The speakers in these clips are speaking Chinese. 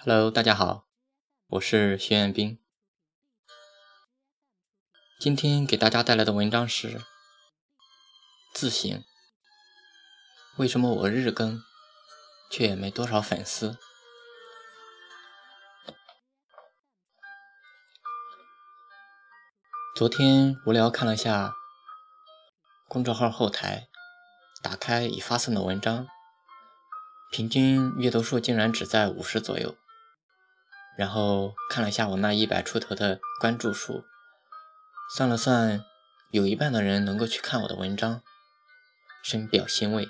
Hello，大家好，我是徐彦斌。今天给大家带来的文章是自省：为什么我日更却也没多少粉丝？昨天无聊看了下公众号后台，打开已发送的文章，平均阅读数竟然只在五十左右。然后看了一下我那一百出头的关注数，算了算，有一半的人能够去看我的文章，深表欣慰。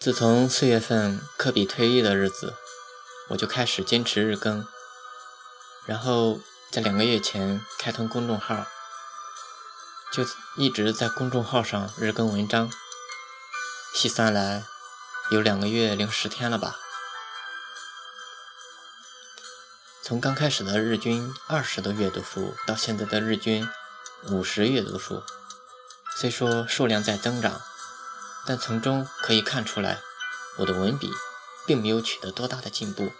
自从四月份科比退役的日子，我就开始坚持日更，然后在两个月前开通公众号，就一直在公众号上日更文章，细算来有两个月零十天了吧。从刚开始的日均二十的阅读数，到现在的日均五十阅读数，虽说数量在增长，但从中可以看出来，我的文笔并没有取得多大的进步。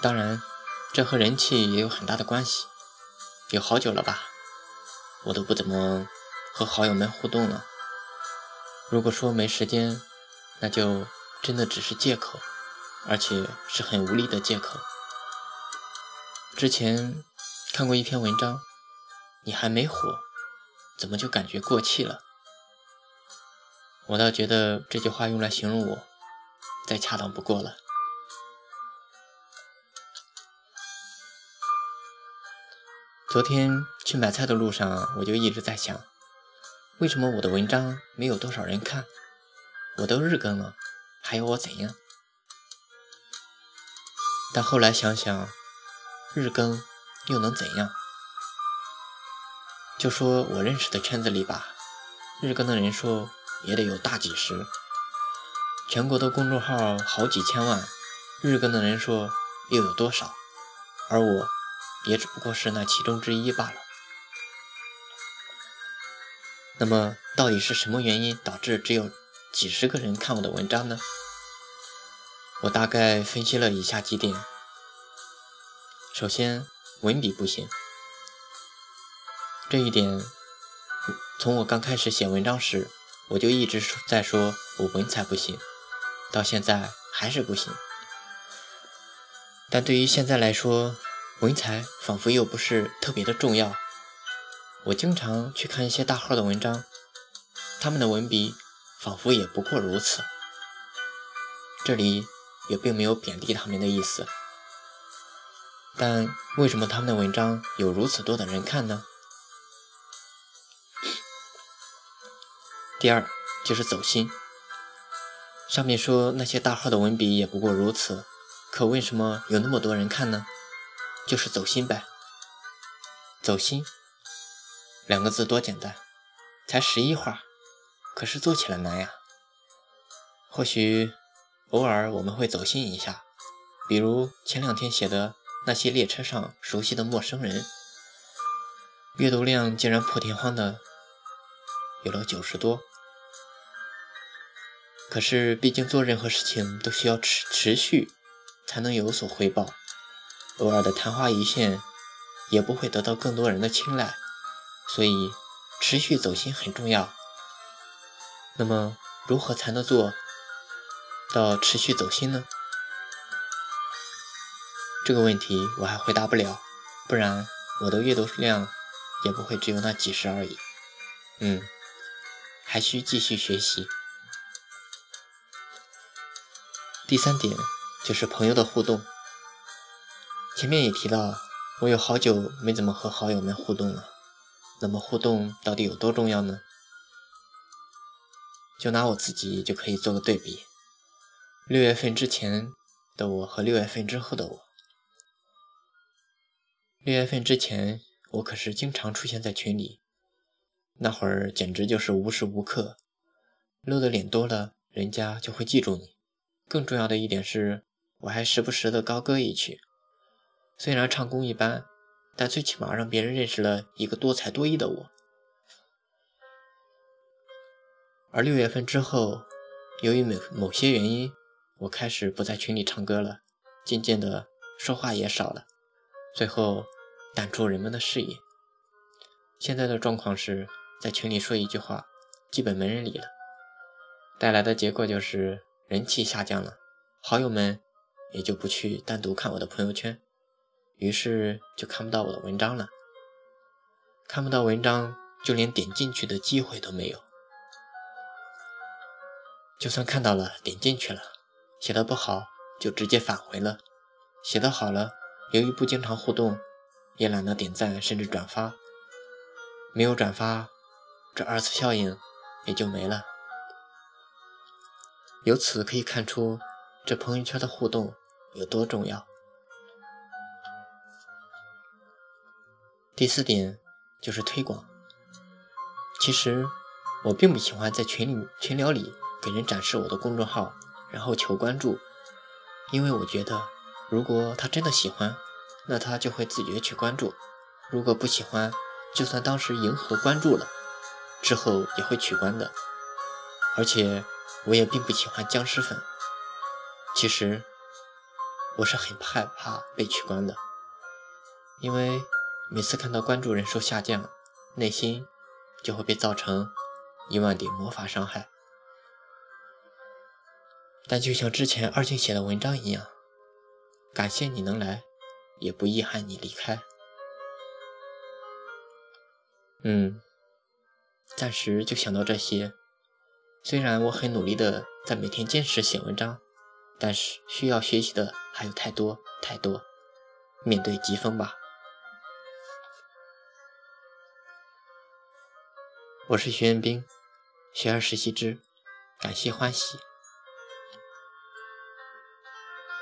当然，这和人气也有很大的关系。有好久了吧，我都不怎么和好友们互动了。如果说没时间，那就真的只是借口。而且是很无力的借口。之前看过一篇文章，你还没火，怎么就感觉过气了？我倒觉得这句话用来形容我，再恰当不过了。昨天去买菜的路上，我就一直在想，为什么我的文章没有多少人看？我都日更了，还要我怎样？但后来想想，日更又能怎样？就说我认识的圈子里吧，日更的人数也得有大几十。全国的公众号好几千万，日更的人数又有多少？而我也只不过是那其中之一罢了。那么，到底是什么原因导致只有几十个人看我的文章呢？我大概分析了以下几点：首先，文笔不行，这一点从我刚开始写文章时，我就一直在说我文采不行，到现在还是不行。但对于现在来说，文采仿佛又不是特别的重要。我经常去看一些大号的文章，他们的文笔仿佛也不过如此。这里。也并没有贬低他们的意思，但为什么他们的文章有如此多的人看呢？第二就是走心。上面说那些大号的文笔也不过如此，可为什么有那么多人看呢？就是走心呗。走心两个字多简单，才十一画，可是做起来难呀。或许。偶尔我们会走心一下，比如前两天写的那些列车上熟悉的陌生人，阅读量竟然破天荒的有了九十多。可是毕竟做任何事情都需要持持续才能有所回报，偶尔的昙花一现也不会得到更多人的青睐，所以持续走心很重要。那么如何才能做？到持续走心呢？这个问题我还回答不了，不然我的阅读量也不会只有那几十而已。嗯，还需继续学习。第三点就是朋友的互动。前面也提到，我有好久没怎么和好友们互动了。那么互动到底有多重要呢？就拿我自己就可以做个对比。六月份之前的我和六月份之后的我，六月份之前我可是经常出现在群里，那会儿简直就是无时无刻，露的脸多了，人家就会记住你。更重要的一点是，我还时不时的高歌一曲，虽然唱功一般，但最起码让别人认识了一个多才多艺的我。而六月份之后，由于某某些原因，我开始不在群里唱歌了，渐渐的说话也少了，最后淡出人们的视野。现在的状况是在群里说一句话，基本没人理了，带来的结果就是人气下降了，好友们也就不去单独看我的朋友圈，于是就看不到我的文章了，看不到文章，就连点进去的机会都没有。就算看到了，点进去了，写的不好就直接返回了；写的好了，由于不经常互动，也懒得点赞甚至转发。没有转发，这二次效应也就没了。由此可以看出，这朋友圈的互动有多重要。第四点就是推广。其实我并不喜欢在群里群聊里。给人展示我的公众号，然后求关注，因为我觉得，如果他真的喜欢，那他就会自觉去关注；如果不喜欢，就算当时迎合关注了，之后也会取关的。而且，我也并不喜欢僵尸粉。其实，我是很害怕被取关的，因为每次看到关注人数下降，内心就会被造成一万点魔法伤害。但就像之前二静写的文章一样，感谢你能来，也不遗憾你离开。嗯，暂时就想到这些。虽然我很努力的在每天坚持写文章，但是需要学习的还有太多太多。面对疾风吧。我是徐彦斌，学而时习之，感谢欢喜。